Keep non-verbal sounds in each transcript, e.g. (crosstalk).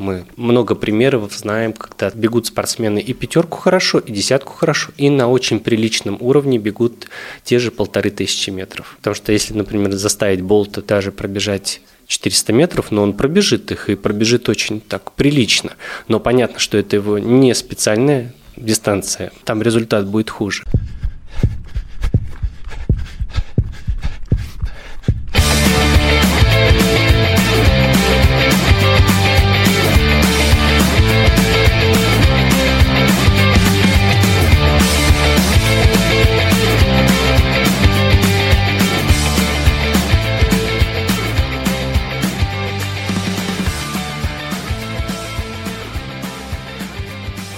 Мы много примеров знаем, когда бегут спортсмены и пятерку хорошо, и десятку хорошо, и на очень приличном уровне бегут те же полторы тысячи метров. Потому что если, например, заставить Болта даже пробежать 400 метров, но он пробежит их и пробежит очень так прилично. Но понятно, что это его не специальная дистанция, там результат будет хуже.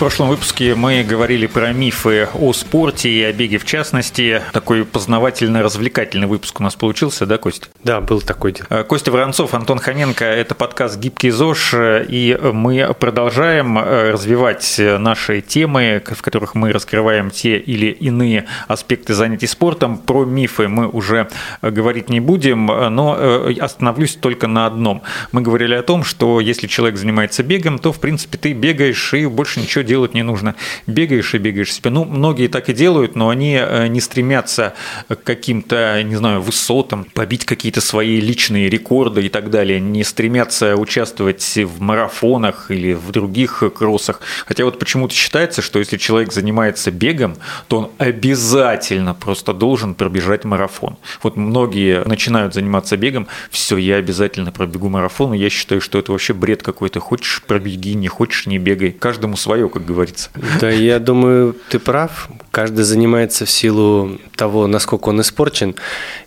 Прошлом выпуске мы говорили про мифы о спорте и о беге в частности. Такой познавательно-развлекательный выпуск у нас получился, да, Костя? Да, был такой. Э, Костя Воронцов, Антон Хоменко. Это подкаст «Гибкий ЗОЖ», и мы продолжаем э, развивать наши темы, в которых мы раскрываем те или иные аспекты занятий спортом. Про мифы мы уже говорить не будем, но э, остановлюсь только на одном. Мы говорили о том, что если человек занимается бегом, то, в принципе, ты бегаешь и больше ничего делать не нужно. Бегаешь и бегаешь себе. Ну, многие так и делают, но они э, не стремятся к каким-то, не знаю, высотам, побить какие-то свои личные рекорды и так далее, не стремятся участвовать в марафонах или в других кроссах. Хотя вот почему-то считается, что если человек занимается бегом, то он обязательно просто должен пробежать марафон. Вот многие начинают заниматься бегом, все, я обязательно пробегу марафон, я считаю, что это вообще бред какой-то. Хочешь пробеги, не хочешь не бегай. Каждому свое, как как говорится. Да, я думаю, ты прав. Каждый занимается в силу того, насколько он испорчен.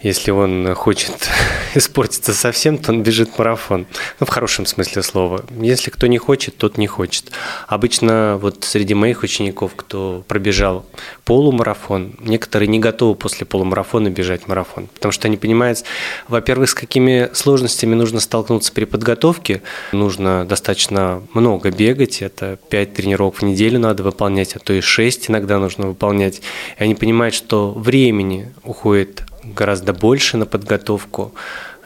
Если он хочет (laughs) испортиться совсем, то он бежит марафон. Ну, в хорошем смысле слова. Если кто не хочет, тот не хочет. Обычно вот среди моих учеников, кто пробежал полумарафон, некоторые не готовы после полумарафона бежать марафон. Потому что они понимают, во-первых, с какими сложностями нужно столкнуться при подготовке. Нужно достаточно много бегать. Это 5 тренировок в неделю надо выполнять, а то и 6 иногда нужно выполнять. И они понимают, что времени уходит гораздо больше на подготовку,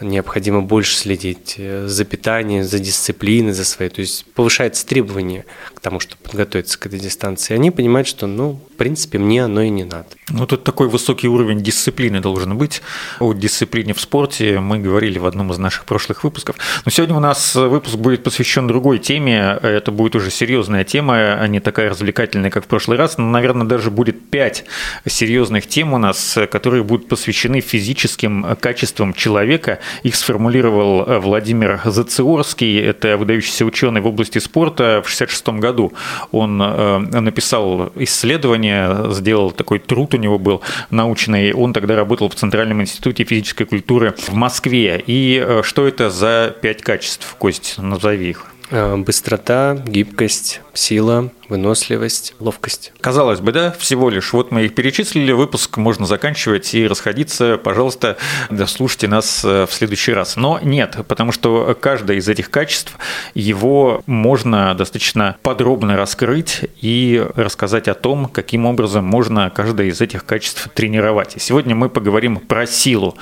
необходимо больше следить э, за питанием, за дисциплиной, за своей. То есть повышается требование к тому, чтобы подготовиться к этой дистанции. Они понимают, что, ну, принципе, мне оно и не надо. Ну, тут такой высокий уровень дисциплины должен быть. О дисциплине в спорте мы говорили в одном из наших прошлых выпусков. Но сегодня у нас выпуск будет посвящен другой теме. Это будет уже серьезная тема, а не такая развлекательная, как в прошлый раз. Но, наверное, даже будет пять серьезных тем у нас, которые будут посвящены физическим качествам человека их сформулировал э, Владимир Зациорский, это выдающийся ученый в области спорта. В 1966 году он э, написал исследование, сделал такой труд у него был научный. Он тогда работал в Центральном институте физической культуры в Москве. И э, что это за пять качеств, Кость, назови их. Быстрота, гибкость, сила, выносливость, ловкость. Казалось бы, да, всего лишь. Вот мы их перечислили, выпуск можно заканчивать и расходиться. Пожалуйста, дослушайте нас э, в следующий раз. Но нет, потому что каждое из этих качеств, его можно достаточно подробно раскрыть и рассказать о том, каким образом можно каждое из этих качеств тренировать. И сегодня мы поговорим про силу.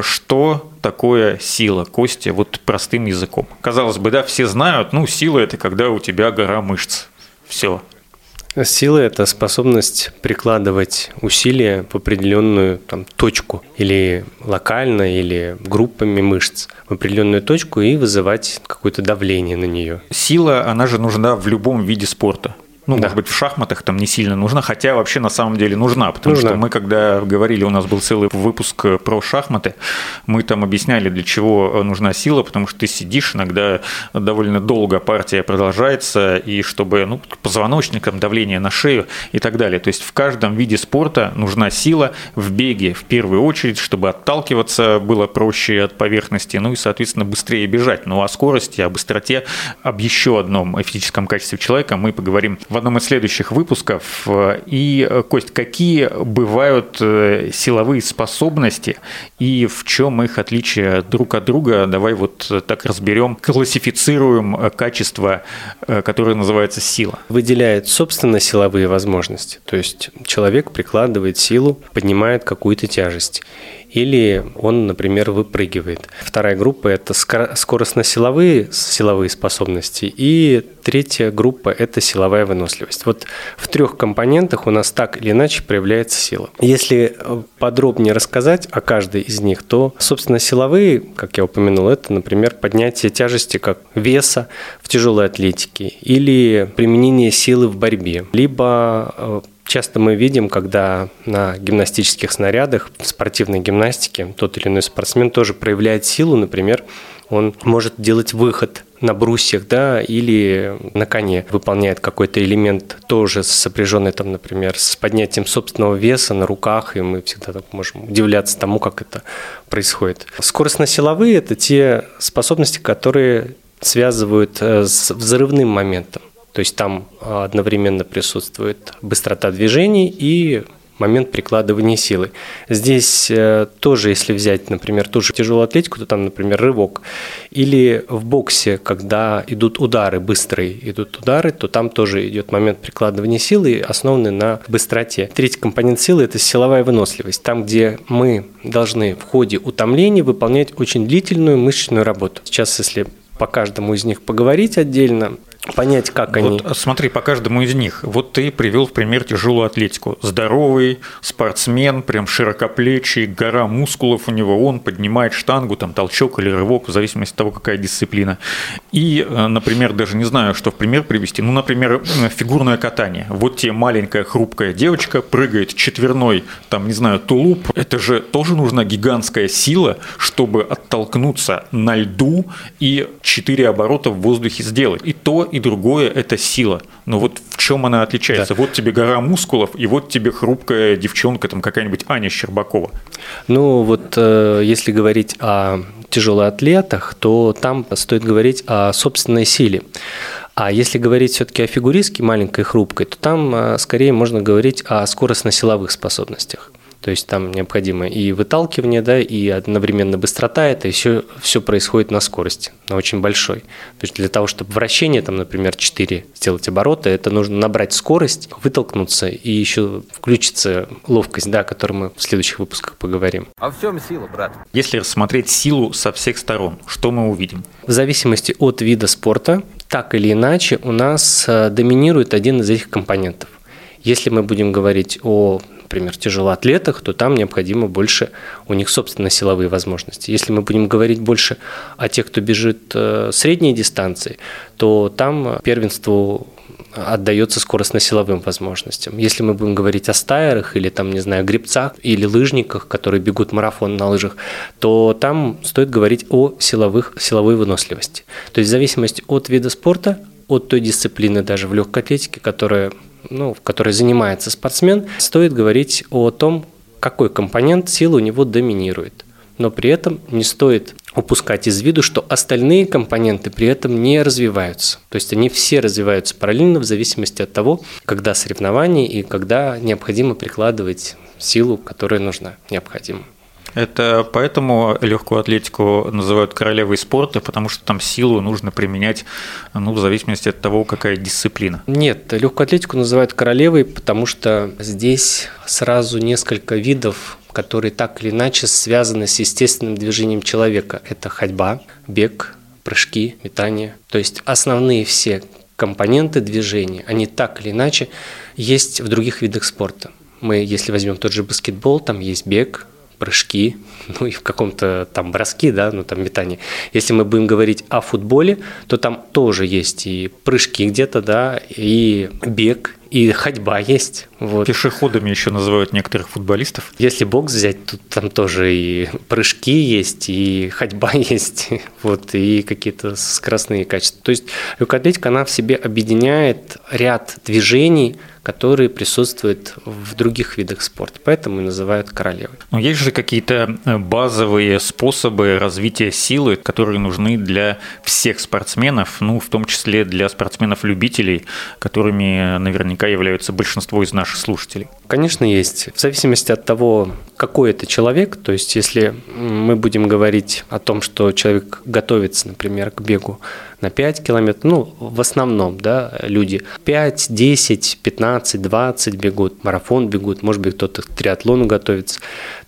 Что такое сила, Костя, вот простым языком? Казалось бы, да, все знают, ну, сила – это когда у тебя гора мышц. Все. Сила – это способность прикладывать усилия в определенную там, точку или локально, или группами мышц в определенную точку и вызывать какое-то давление на нее. Сила, она же нужна в любом виде спорта. Ну, да. может быть, в шахматах там не сильно нужна, хотя вообще на самом деле нужна, потому нужна. что мы, когда говорили, у нас был целый выпуск про шахматы, мы там объясняли, для чего нужна сила, потому что ты сидишь, иногда довольно долго партия продолжается, и чтобы, ну, позвоночником давление на шею и так далее. То есть в каждом виде спорта нужна сила, в беге в первую очередь, чтобы отталкиваться было проще от поверхности, ну и, соответственно, быстрее бежать. Ну, о скорости, о быстроте, об еще одном физическом качестве человека мы поговорим в одном из следующих выпусков. И, Кость, какие бывают э, силовые способности и в чем их отличие друг от друга? Давай вот так разберем, классифицируем качество, э, которое называется сила. Выделяет, собственно, силовые возможности. То есть человек прикладывает силу, поднимает какую-то тяжесть. Или он, например, выпрыгивает. Вторая группа – это скоростно-силовые силовые способности, и третья группа – это силовая выносливость. Вот в трех компонентах у нас так или иначе проявляется сила. Если э, подробнее рассказать о каждой из них, то, собственно, силовые, как я упомянул, это, например, поднятие тяжести как веса в тяжелой атлетике или применение силы в борьбе, либо э, Часто мы видим, когда на гимнастических снарядах, в спортивной гимнастике, тот или иной спортсмен тоже проявляет силу, например, он может делать выход на брусьях, да, или на коне выполняет какой-то элемент тоже сопряженный там, например, с поднятием собственного веса на руках, и мы всегда так можем удивляться тому, как это происходит. Скоростно-силовые – это те способности, которые связывают э, с взрывным моментом. То есть там одновременно присутствует быстрота движений и момент прикладывания силы. Здесь э, тоже, если взять, например, ту же тяжелую атлетику, то там, например, рывок. Или в боксе, когда идут удары, быстрые идут удары, то там тоже идет момент прикладывания силы, основанный на быстроте. Третий компонент силы – это силовая выносливость. Там, где мы должны в ходе утомления выполнять очень длительную мышечную работу. Сейчас, если по каждому из них поговорить отдельно, понять, как они. Вот, смотри, по каждому из них. Вот ты привел в пример тяжелую атлетику. Здоровый спортсмен, прям широкоплечий, гора мускулов у него, он поднимает штангу, там толчок или рывок, в зависимости от того, какая дисциплина. И, э, например, даже не знаю, что в пример привести. Ну, например, э, фигурное катание. Вот тебе маленькая хрупкая девочка прыгает четверной, там, не знаю, тулуп. Это же тоже нужна гигантская сила, чтобы оттолкнуться на льду и четыре оборота в воздухе сделать. И то, и другое – это сила. Но вот в чем она отличается? Да. Вот тебе гора мускулов, и вот тебе хрупкая девчонка, там какая-нибудь Аня Щербакова. Ну вот э, если говорить о тяжелоатлетах, то там стоит говорить о собственной силе. А если говорить все-таки о фигуристке маленькой хрупкой, то там э, скорее можно говорить о скоростно-силовых способностях. То есть там необходимо и выталкивание, да, и одновременно быстрота, это еще все происходит на скорости, на очень большой. То есть для того, чтобы вращение, там, например, 4 сделать обороты, это нужно набрать скорость, вытолкнуться и еще включится ловкость, да, о которой мы в следующих выпусках поговорим. А в чем сила, брат? Если рассмотреть силу со всех сторон, что мы увидим? В зависимости от вида спорта, так или иначе, у нас э, доминирует один из этих компонентов. Если мы будем говорить о например, тяжелоатлетах, то там необходимо больше у них собственно силовые возможности. Если мы будем говорить больше о тех, кто бежит э, средние дистанции, то там первенству отдается скоростно-силовым возможностям. Если мы будем говорить о стайерах или там, не знаю, гребцах или лыжниках, которые бегут марафон на лыжах, то там стоит говорить о силовых, силовой выносливости. То есть в зависимости от вида спорта, от той дисциплины даже в легкой атлетике, которая ну, которой занимается спортсмен, стоит говорить о том, какой компонент силы у него доминирует. Но при этом не стоит упускать из виду, что остальные компоненты при этом не развиваются. То есть они все развиваются параллельно в зависимости от того, когда соревнования и когда необходимо прикладывать силу, которая нужна, необходима. Это поэтому легкую атлетику называют королевой спорта, потому что там силу нужно применять ну, в зависимости от того, какая дисциплина. Нет, легкую атлетику называют королевой, потому что здесь сразу несколько видов которые так или иначе связаны с естественным движением человека. Это ходьба, бег, прыжки, метание. То есть основные все компоненты движения, они так или иначе есть в других видах спорта. Мы, если возьмем тот же баскетбол, там есть бег, прыжки, (laughs) ну и в каком-то там броски, да, ну там метание. Если мы будем говорить о футболе, то там тоже есть и прыжки где-то, да, и бег, и ходьба есть. Вот. Пешеходами еще называют некоторых футболистов. Если бокс взять, тут там тоже и прыжки есть, и ходьба (laughs) есть, вот, и какие-то скоростные качества. То есть легкоатлетика, она в себе объединяет ряд движений, которые присутствуют в других видах спорта, поэтому и называют королевой. Но есть же какие-то э, базовые способы развития силы, которые нужны для всех спортсменов, ну, в том числе для спортсменов-любителей, которыми наверняка являются большинство из наших слушателей. Конечно, есть. В зависимости от того, какой это человек, то есть если мы будем говорить о том, что человек готовится, например, к бегу на 5 километров, ну, в основном, да, люди 5, 10, 15, 20 бегут, марафон бегут, может быть, кто-то к триатлону готовится,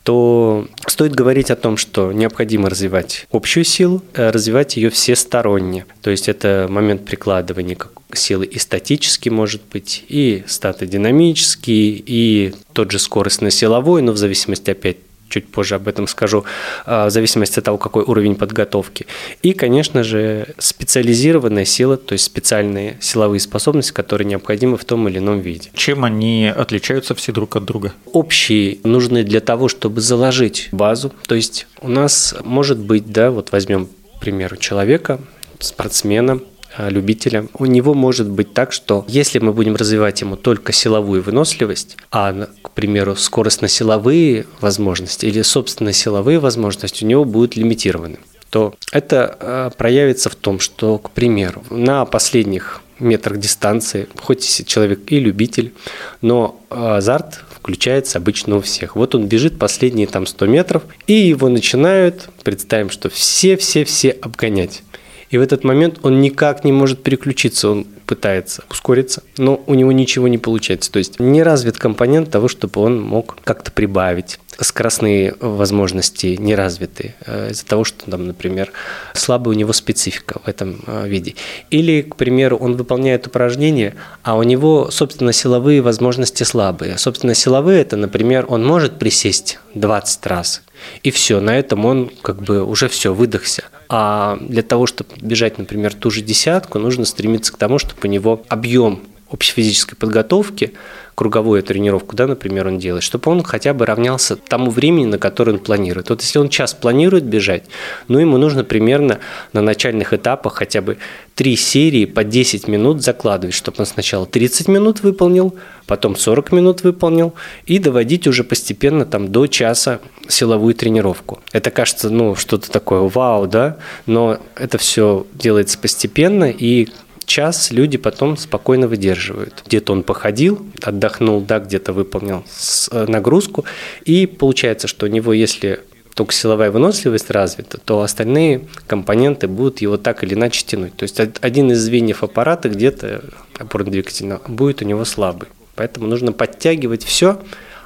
то стоит говорить о том, что необходимо развивать общую силу, э, развивать ее всесторонне. То есть это момент прикладывания силы и статический может быть, и статодинамический, и тот же скоростно-силовой, но в зависимости опять чуть позже об этом скажу, а, в зависимости от того, какой уровень подготовки. И, конечно же, специализированная сила, то есть специальные силовые способности, которые необходимы в том или ином виде. Чем они отличаются все друг от друга? Общие нужны для того, чтобы заложить базу. То есть у нас может быть, да, вот возьмем, к примеру, человека, спортсмена, любителя, у него может быть так, что если мы будем развивать ему только силовую выносливость, а, к примеру, скоростно-силовые возможности или собственно силовые возможности у него будут лимитированы, то это э, проявится в том, что, к примеру, на последних метрах дистанции, хоть человек и любитель, но азарт включается обычно у всех. Вот он бежит последние там 100 метров, и его начинают, представим, что все-все-все обгонять. И в этот момент он никак не может переключиться, он пытается ускориться, но у него ничего не получается. То есть не развит компонент того, чтобы он мог как-то прибавить. Скоростные возможности не развиты э, из-за того, что там, например, слабая у него специфика в этом э, виде. Или, к примеру, он выполняет упражнение, а у него, собственно, силовые возможности слабые. Собственно, силовые – это, например, он может присесть 20 раз, и все, на этом он как бы уже все, выдохся. А для того, чтобы бежать, например, ту же десятку, нужно стремиться к тому, чтобы у него объем общей физической подготовки круговую тренировку, да, например, он делает, чтобы он хотя бы равнялся тому времени, на которое он планирует. Вот если он час планирует бежать, ну, ему нужно примерно на начальных этапах хотя бы три серии по 10 минут закладывать, чтобы он сначала 30 минут выполнил, потом 40 минут выполнил, и доводить уже постепенно там до часа силовую тренировку. Это кажется, ну, что-то такое вау, да, но это все делается постепенно, и час люди потом спокойно выдерживают. Где-то он походил, отдохнул, да, где-то выполнил э, нагрузку, и получается, что у него, если только силовая выносливость развита, то остальные компоненты будут его так или иначе тянуть. То есть один из звеньев аппарата где-то опорно-двигательного будет у него слабый. Поэтому нужно подтягивать все,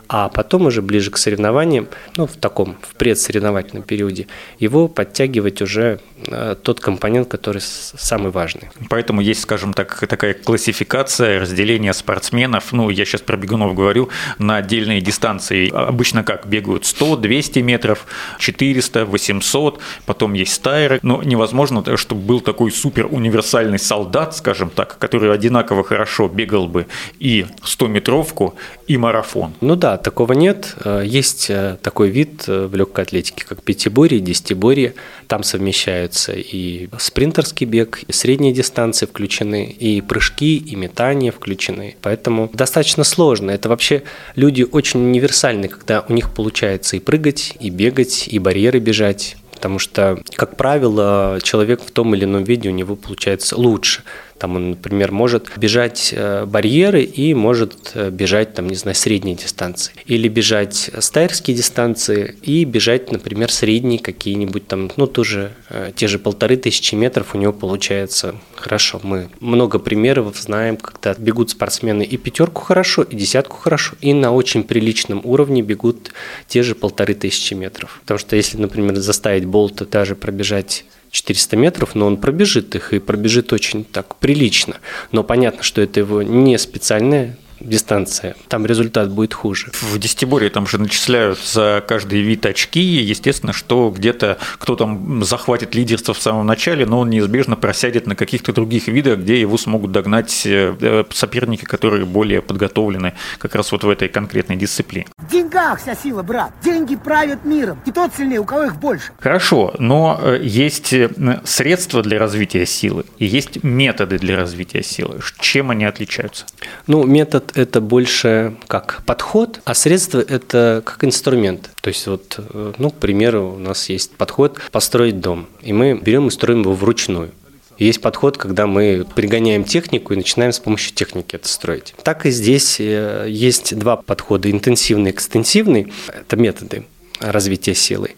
а потом уже ближе к соревнованиям, ну, в таком, в предсоревновательном периоде, его подтягивать уже э, тот компонент, который самый важный. Поэтому есть, скажем так, такая классификация, разделение спортсменов, ну, я сейчас про бегунов говорю, на отдельные дистанции. Обычно как? Бегают 100, 200 метров, 400, 800, потом есть стайры, но невозможно, чтобы был такой супер универсальный солдат, скажем так, который одинаково хорошо бегал бы и 100-метровку, и марафон. Ну да, такого нет. Э, есть э, такой вид э, в легкой атлетике, как пятиборье, десятиборье. Там совмещаются и спринтерский бег, и средние дистанции включены, и прыжки, и метания включены. Поэтому достаточно сложно. Это вообще люди очень универсальны, когда у них получается и прыгать, и бегать, и барьеры бежать потому что, как правило, человек в том или ином виде у него получается лучше. Там он, например, может бежать э, барьеры и может э, бежать, там, не знаю, средние дистанции. Или бежать стайерские дистанции и бежать, например, средние какие-нибудь там, ну, тоже э, те же полторы тысячи метров у него получается хорошо. Мы много примеров знаем, когда бегут спортсмены и пятерку хорошо, и десятку хорошо, и на очень приличном уровне бегут те же полторы тысячи метров. Потому что если, например, заставить Болта даже пробежать 400 метров, но он пробежит их и пробежит очень так прилично. Но понятно, что это его не специальная дистанция, там результат будет хуже. В десятиборье там же начисляют за каждый вид очки, естественно, что где-то кто там захватит лидерство в самом начале, но он неизбежно просядет на каких-то других видах, где его смогут догнать э, соперники, которые более подготовлены как раз вот в этой конкретной дисциплине. В деньгах вся сила, брат. Деньги правят миром. И тот сильнее, у кого их больше. Хорошо, но э, есть э, средства для развития силы и есть методы для развития силы. Чем они отличаются? Ну, метод это больше как подход, а средство это как инструмент. То есть вот, э, ну, к примеру, у нас есть подход построить дом, и мы берем и строим его вручную. Есть подход, когда мы пригоняем технику и начинаем с помощью техники это строить. Так и здесь э, есть два подхода, интенсивный и экстенсивный. Это методы развития силы.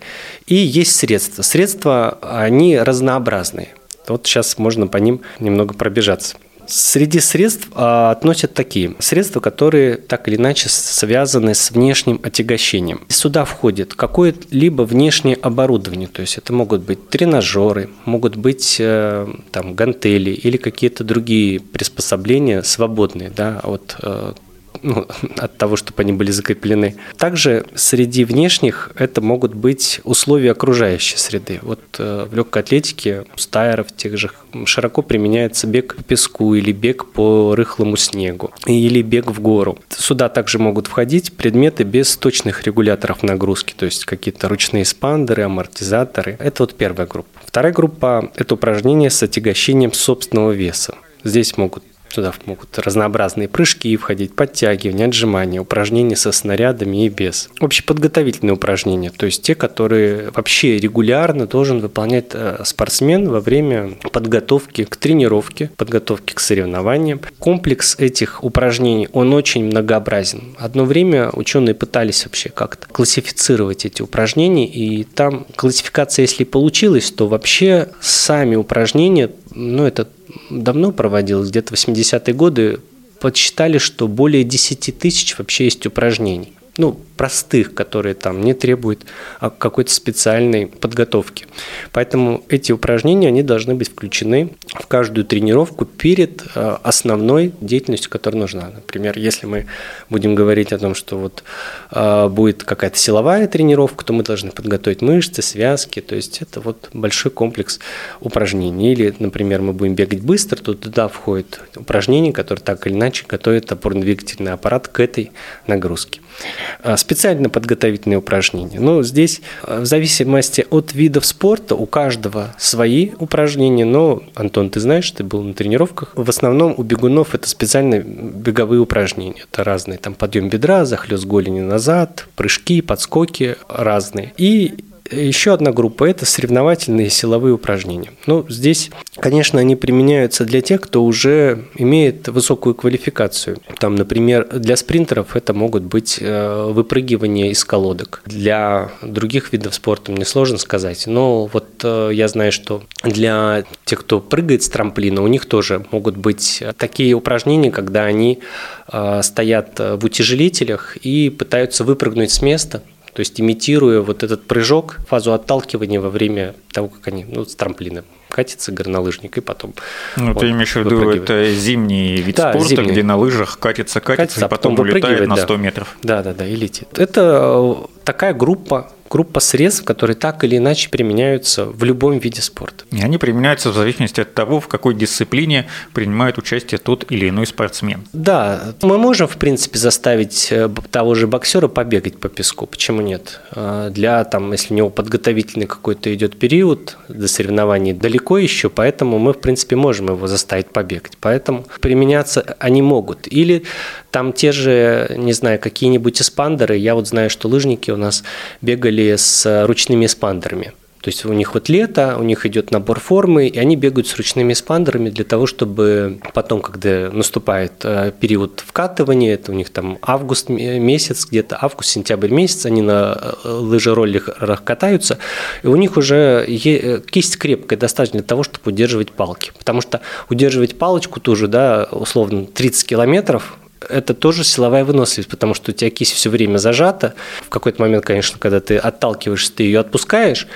И есть средства. Средства, они разнообразные. Вот сейчас можно по ним немного пробежаться. Среди средств а, относят такие средства, которые так или иначе связаны с внешним отягощением. Сюда входит какое-либо внешнее оборудование, то есть это могут быть тренажеры, могут быть э, там гантели или какие-то другие приспособления свободные да, от э, ну, от того, чтобы они были закреплены. Также среди внешних это могут быть условия окружающей среды. Вот э, в легкой атлетике у стайеров тех же широко применяется бег по песку или бег по рыхлому снегу или бег в гору. Сюда также могут входить предметы без точных регуляторов нагрузки, то есть какие-то ручные спандеры, амортизаторы. Это вот первая группа. Вторая группа – это упражнения с отягощением собственного веса. Здесь могут Туда могут разнообразные прыжки входить, подтягивания, отжимания, упражнения со снарядами и без. Общеподготовительные упражнения, то есть те, которые вообще регулярно должен выполнять э, спортсмен во время подготовки к тренировке, подготовки к соревнованиям. Комплекс этих упражнений, он очень многообразен. Одно время ученые пытались вообще как-то классифицировать эти упражнения, и там классификация, если получилась, то вообще сами упражнения, ну, это давно проводилось, где-то 80-е годы, подсчитали, что более 10 тысяч вообще есть упражнений ну, простых, которые там не требуют а, какой-то специальной подготовки. Поэтому эти упражнения, они должны быть включены в каждую тренировку перед а, основной деятельностью, которая нужна. Например, если мы будем говорить о том, что вот а, будет какая-то силовая тренировка, то мы должны подготовить мышцы, связки, то есть это вот большой комплекс упражнений. Или, например, мы будем бегать быстро, то туда входит упражнение, которое так или иначе готовит опорно-двигательный аппарат к этой нагрузке. А, специально подготовительные упражнения. Но здесь а, в зависимости от видов спорта у каждого свои упражнения. Но, Антон, ты знаешь, ты был на тренировках. В основном у бегунов это специальные беговые упражнения. Это разные. Там подъем бедра, захлест голени назад, прыжки, подскоки разные. И еще одна группа – это соревновательные силовые упражнения. Ну, здесь, конечно, они применяются для тех, кто уже имеет высокую квалификацию. Там, например, для спринтеров это могут быть э, выпрыгивания из колодок. Для других видов спорта мне сложно сказать, но вот э, я знаю, что для тех, кто прыгает с трамплина, у них тоже могут быть такие упражнения, когда они э, стоят в утяжелителях и пытаются выпрыгнуть с места, то есть имитируя вот этот прыжок, фазу отталкивания во время того, как они ну, с трамплина катится горнолыжник и потом. Ну, ты имеешь в виду, это зимний вид да, спорта, зимний. где на лыжах катится, катится, катится и потом, потом улетает на 100 да. метров. Да, да, да, и летит. Это такая группа группа средств, которые так или иначе применяются в любом виде спорта. И они применяются в зависимости от того, в какой дисциплине принимает участие тот или иной спортсмен. Да, мы можем, в принципе, заставить э, того же боксера побегать по песку. Почему нет? А, для, там, если у него подготовительный какой-то идет период до соревнований далеко еще, поэтому мы, в принципе, можем его заставить побегать. Поэтому применяться они могут. Или там те же, не знаю, какие-нибудь эспандеры. Я вот знаю, что лыжники у нас бегали с ручными эспандерами. То есть у них вот лето, у них идет набор формы, и они бегают с ручными спандерами для того, чтобы потом, когда наступает э, период вкатывания, это у них там август месяц, где-то август-сентябрь месяц, они на э, лыжероллерах катаются, и у них уже э, кисть крепкая достаточно для того, чтобы удерживать палки. Потому что удерживать палочку тоже, да, условно, 30 километров, это тоже силовая выносливость, потому что у тебя кисть все время зажата. В какой-то момент, конечно, когда ты отталкиваешься, ты ее отпускаешь,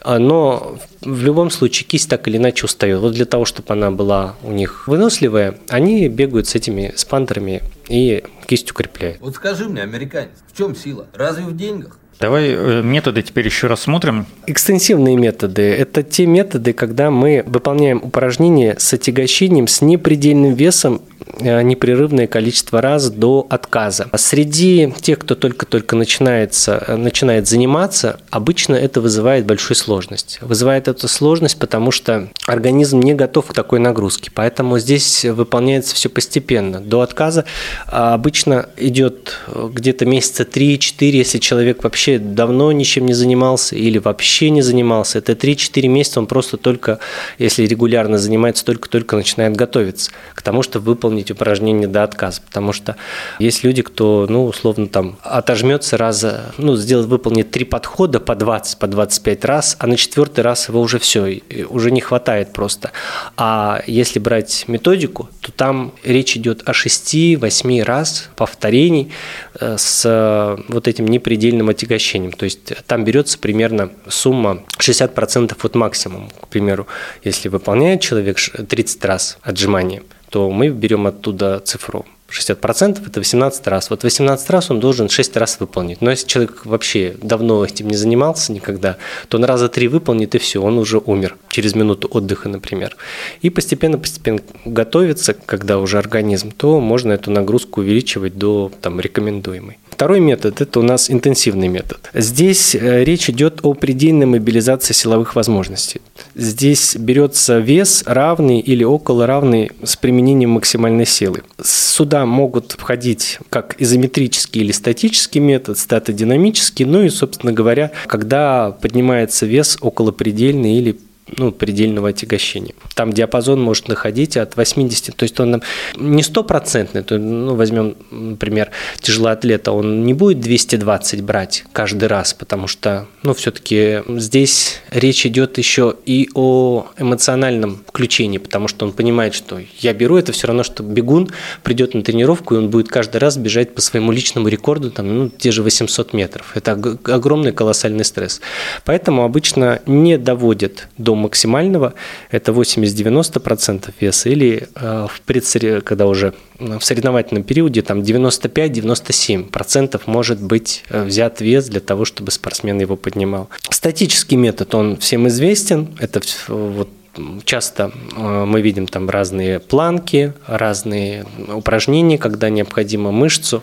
а, но в любом случае кисть так или иначе устает. Вот для того, чтобы она была у них выносливая, они бегают с этими спандерами и кисть укрепляют. Вот скажи мне, американец, в чем сила? Разве в деньгах? Давай э, методы теперь еще рассмотрим. Экстенсивные методы – это те методы, когда мы выполняем упражнения с отягощением с непредельным весом Э, непрерывное количество раз до отказа. Среди тех, кто только-только начинается, э, начинает заниматься, обычно это вызывает большую сложность. Вызывает эту сложность, потому что организм не готов к такой нагрузке. Поэтому здесь выполняется все постепенно. До отказа а обычно идет где-то месяца 3-4, если человек вообще вообще давно ничем не занимался или вообще не занимался, это 3-4 месяца он просто только, если регулярно занимается, только-только начинает готовиться к тому, чтобы выполнить упражнение до отказа. Потому что есть люди, кто, ну, условно, там, отожмется раза, ну, сделает, выполнит три подхода по 20, по 25 раз, а на четвертый раз его уже все, уже не хватает просто. А если брать методику, то там речь идет о 6-8 раз повторений э, с вот этим непредельным отягощением. То есть там берется примерно сумма 60% от максимума. К примеру, если выполняет человек 30 раз отжимания, то мы берем оттуда цифру 60% это 18 раз. Вот 18 раз он должен 6 раз выполнить. Но если человек вообще давно этим не занимался никогда, то он раза три выполнит и все, он уже умер через минуту отдыха, например. И постепенно-постепенно готовится, когда уже организм, то можно эту нагрузку увеличивать до там, рекомендуемой. Второй метод – это у нас интенсивный метод. Здесь э, речь идет о предельной мобилизации силовых возможностей. Здесь берется вес равный или около равный с применением максимальной силы. Сюда могут входить как изометрический или статический метод, статодинамический, ну и, собственно говоря, когда поднимается вес около предельной или ну, предельного отягощения. Там диапазон может находить от 80, то есть он не стопроцентный, то, ну, возьмем, например, тяжелоатлета, он не будет 220 брать каждый раз, потому что, ну, все-таки здесь речь идет еще и о эмоциональном включении, потому что он понимает, что я беру, это все равно, что бегун придет на тренировку, и он будет каждый раз бежать по своему личному рекорду, там, ну, те же 800 метров. Это огромный колоссальный стресс. Поэтому обычно не доводят до максимального, это 80-90% веса, или э, в предсоре, когда уже в соревновательном периоде там 95-97% может быть э, взят вес для того, чтобы спортсмен его поднимал. Статический метод, он всем известен, это вот часто э, мы видим там разные планки, разные упражнения, когда необходимо мышцу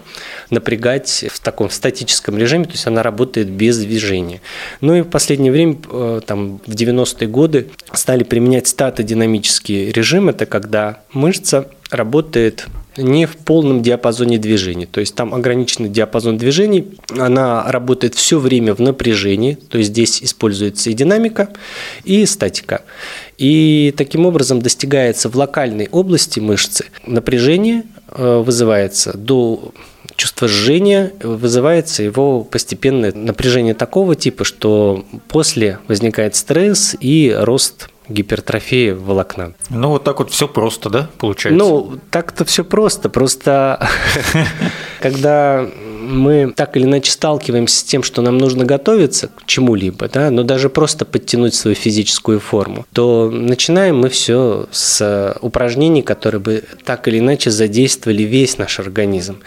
напрягать в таком статическом режиме, то есть она работает без движения. Ну и в последнее время, э, там в 90-е годы, стали применять статодинамический режим, это когда мышца работает не в полном диапазоне движений. То есть там ограниченный диапазон движений, она работает все время в напряжении, то есть здесь используется и динамика, и статика. И таким образом достигается в локальной области мышцы напряжение э, вызывается до чувства жжения, вызывается его постепенное напряжение такого типа, что после возникает стресс и рост гипертрофии волокна. Ну, вот так вот все просто, да, получается? Ну, так-то все просто. Просто (laughs) когда мы так или иначе сталкиваемся с тем, что нам нужно готовиться к чему-либо, да, но даже просто подтянуть свою физическую форму, то начинаем мы все с упражнений, которые бы так или иначе задействовали весь наш организм.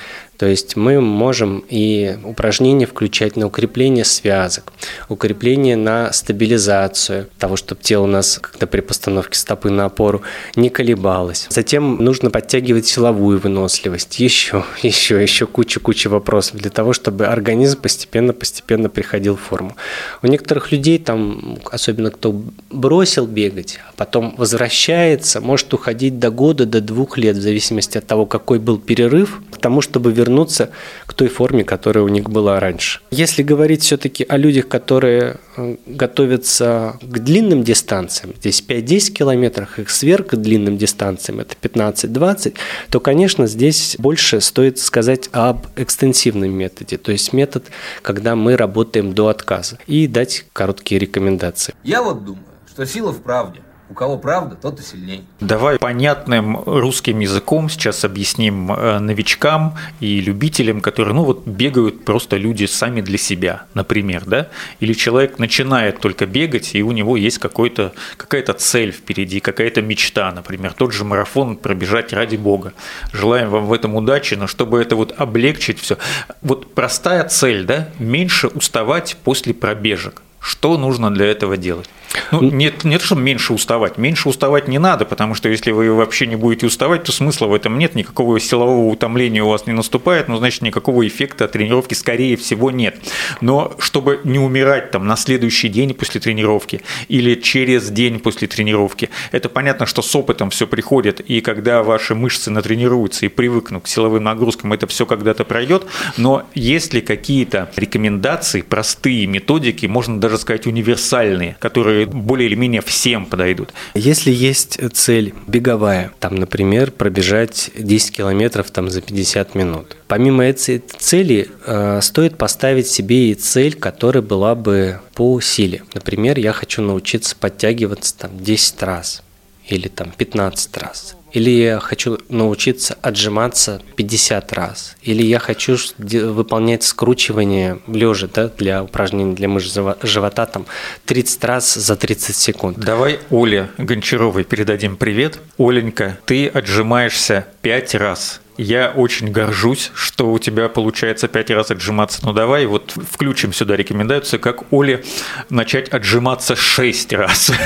То есть мы можем и упражнения включать на укрепление связок, укрепление на стабилизацию того, чтобы тело у нас, когда при постановке стопы на опору, не колебалось. Затем нужно подтягивать силовую выносливость. Еще, (laughs) еще, еще куча-куча вопросов для того, чтобы организм постепенно-постепенно приходил в форму. У некоторых людей, там, особенно кто бросил бегать, а потом возвращается, может уходить до года, до двух лет, в зависимости от того, какой был перерыв, к тому, чтобы вернуться вернуться к той форме, которая у них была раньше. Если говорить все-таки о людях, которые э, готовятся к длинным дистанциям, здесь 5-10 километрах, их сверх длинным дистанциям, это 15-20, то, конечно, здесь больше стоит сказать об экстенсивном методе, то есть метод, когда мы работаем до отказа, и дать короткие рекомендации. Я вот думаю, что сила в правде. У кого правда, тот и сильней. Давай понятным русским языком сейчас объясним э, новичкам и любителям, которые, ну вот, бегают просто люди сами для себя, например, да? Или человек начинает только бегать, и у него есть какой-то, какая-то цель впереди, какая-то мечта, например, тот же марафон пробежать ради бога. Желаем вам в этом удачи, но чтобы это вот облегчить все. Вот простая цель, да? Меньше уставать после пробежек. Что нужно для этого делать? Ну, нет, нет, что меньше уставать. Меньше уставать не надо, потому что если вы вообще не будете уставать, то смысла в этом нет, никакого силового утомления у вас не наступает, но значит никакого эффекта от тренировки скорее всего нет. Но чтобы не умирать там на следующий день после тренировки или через день после тренировки, это понятно, что с опытом все приходит, и когда ваши мышцы натренируются и привыкнут к силовым нагрузкам, это все когда-то пройдет, но есть ли какие-то рекомендации, простые методики, можно даже сказать универсальные, которые более или менее всем подойдут. Если есть цель беговая, там, например, пробежать 10 километров там, за 50 минут, помимо этой цели э, стоит поставить себе и цель, которая была бы по силе. Например, я хочу научиться подтягиваться там, 10 раз или там 15 раз. Или я хочу научиться отжиматься 50 раз. Или я хочу выполнять скручивание лежа да, для упражнений для мышц живота там 30 раз за 30 секунд. Давай Оле Гончаровой передадим привет. Оленька, ты отжимаешься 5 раз я очень горжусь, что у тебя получается пять раз отжиматься. Ну давай вот включим сюда рекомендацию, как Оле начать отжиматься шесть раз. (laughs)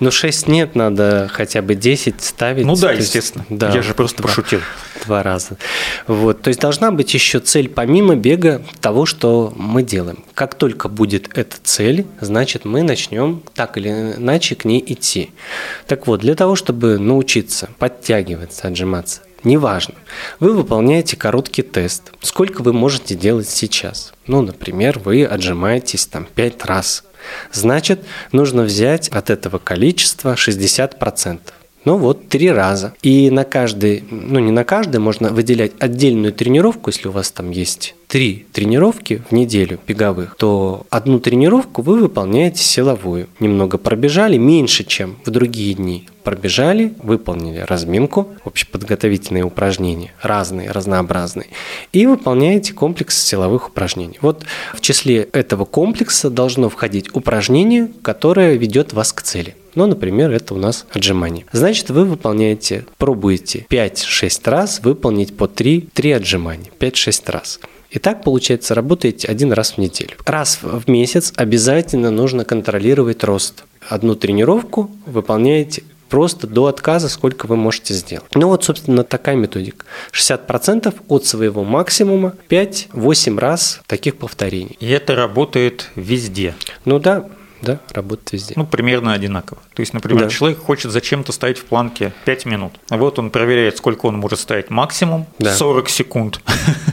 Ну 6 нет, надо хотя бы 10 ставить. Ну да, естественно. да, я же просто два, пошутил. Два раза. Вот. То есть должна быть еще цель помимо бега того, что мы делаем. Как только будет эта цель, значит мы начнем так или иначе к ней идти. Так вот, для того, чтобы научиться подтягиваться, отжиматься, Неважно. Вы выполняете короткий тест. Сколько вы можете делать сейчас? Ну, например, вы отжимаетесь там 5 раз. Значит, нужно взять от этого количества 60%. Ну вот, три раза. И на каждый, ну не на каждый, можно выделять отдельную тренировку, если у вас там есть три тренировки в неделю беговых, то одну тренировку вы выполняете силовую. Немного пробежали, меньше, чем в другие дни. Пробежали, выполнили разминку, общеподготовительные упражнения, разные, разнообразные, и выполняете комплекс силовых упражнений. Вот в числе этого комплекса должно входить упражнение, которое ведет вас к цели. Ну, например, это у нас отжимание. Значит, вы выполняете, пробуете 5-6 раз выполнить по 3, 3 отжимания. 5-6 раз. И так, получается, работаете один раз в неделю. Раз в месяц обязательно нужно контролировать рост. Одну тренировку выполняете просто до отказа, сколько вы можете сделать. Ну вот, собственно, такая методика. 60% от своего максимума 5-8 раз таких повторений. И это работает везде. Ну да, да, работает везде. Ну, примерно одинаково. То есть, например, да. человек хочет зачем-то ставить в планке 5 минут. А вот он проверяет, сколько он может ставить максимум, да. 40 секунд. (laughs)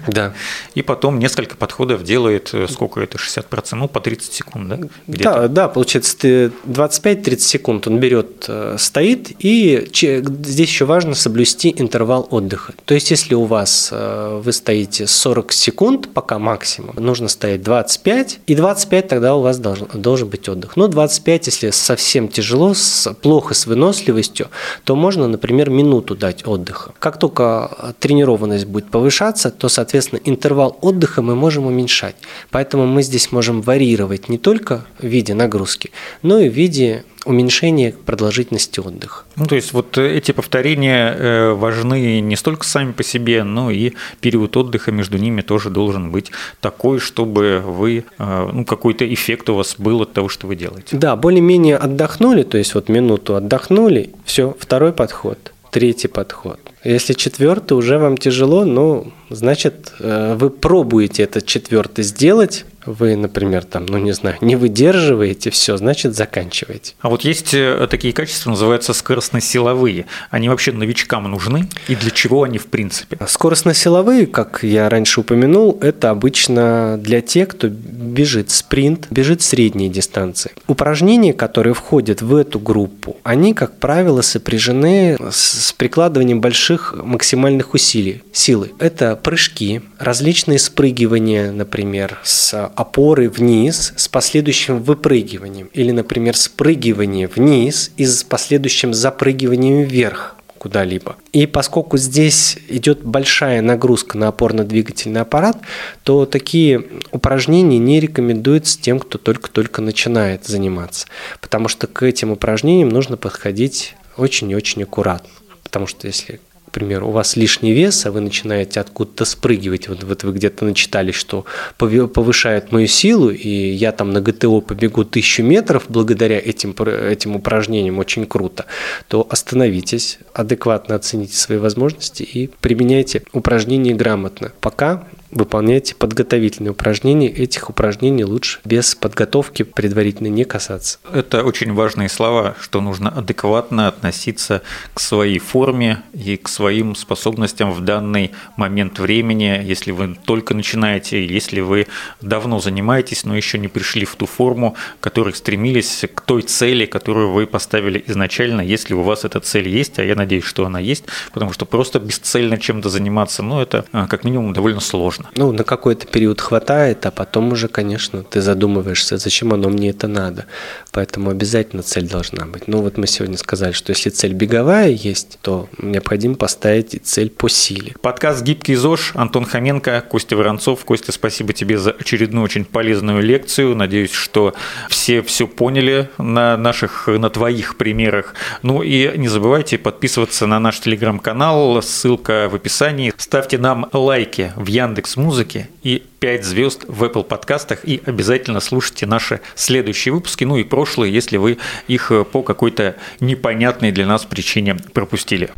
Да. (laughs) И потом несколько подходов делает, э, сколько это, 60%, ну, по 30 секунд, да? Да, да, получается, ты 25-30 секунд он берет, э, стоит, и здесь еще важно соблюсти интервал отдыха. То есть, если у вас э, вы стоите 40 секунд, пока максимум, нужно стоять 25, и 25 тогда у вас должен, должен быть отдых. Но 25, если совсем тяжело, с, плохо с выносливостью, то можно, например, минуту дать отдыха. Как только тренированность будет повышаться, то, соответственно, интервал отдыха мы можем уменьшать. Поэтому мы здесь можем варьировать не только в виде нагрузки, но и в виде уменьшение продолжительности отдыха. Ну, то есть вот эти повторения э, важны не столько сами по себе, но и период отдыха между ними тоже должен быть такой, чтобы вы, э, ну, какой-то эффект у вас был от того, что вы делаете. Да, более-менее отдохнули, то есть вот минуту отдохнули, все, второй подход, третий подход. Если четвертый уже вам тяжело, ну, значит, э, вы пробуете этот четвертый сделать, вы, например, там, ну не знаю, не выдерживаете, все, значит, заканчиваете. А вот есть э, такие качества, называются скоростно-силовые. Они вообще новичкам нужны? И для чего они в принципе? Скоростно-силовые, как я раньше упомянул, это обычно для тех, кто бежит спринт, бежит средние дистанции. Упражнения, которые входят в эту группу, они, как правило, сопряжены с прикладыванием больших максимальных усилий, силы. Это прыжки, различные спрыгивания, например, с опоры вниз с последующим выпрыгиванием. Или, например, спрыгивание вниз и с последующим запрыгиванием вверх куда-либо. И поскольку здесь идет большая нагрузка на опорно-двигательный аппарат, то такие упражнения не рекомендуются тем, кто только-только начинает заниматься. Потому что к этим упражнениям нужно подходить очень и очень аккуратно. Потому что если к примеру, у вас лишний вес, а вы начинаете откуда-то спрыгивать, вот, вот вы где-то начитали, что повышает мою силу, и я там на ГТО побегу тысячу метров благодаря этим, этим упражнениям, очень круто, то остановитесь, адекватно оцените свои возможности и применяйте упражнения грамотно. Пока выполняйте подготовительные упражнения. Этих упражнений лучше без подготовки предварительно не касаться. Это очень важные слова, что нужно адекватно относиться к своей форме и к своим способностям в данный момент времени, если вы только начинаете, если вы давно занимаетесь, но еще не пришли в ту форму, к которой стремились, к той цели, которую вы поставили изначально, если у вас эта цель есть, а я надеюсь, что она есть, потому что просто бесцельно чем-то заниматься, ну, это а, как минимум довольно сложно конечно. Ну, на какой-то период хватает, а потом уже, конечно, ты задумываешься, зачем оно мне это надо. Поэтому обязательно цель должна быть. Ну, вот мы сегодня сказали, что если цель беговая есть, то необходимо поставить и цель по силе. Подкаст «Гибкий ЗОЖ», Антон Хоменко, Костя Воронцов. Костя, спасибо тебе за очередную очень полезную лекцию. Надеюсь, что все все поняли на наших, на твоих примерах. Ну и не забывайте подписываться на наш телеграм-канал, ссылка в описании. Ставьте нам лайки в Яндекс Яндекс Музыки и 5 звезд в Apple подкастах. И обязательно слушайте наши следующие выпуски, ну и прошлые, если вы их по какой-то непонятной для нас причине пропустили.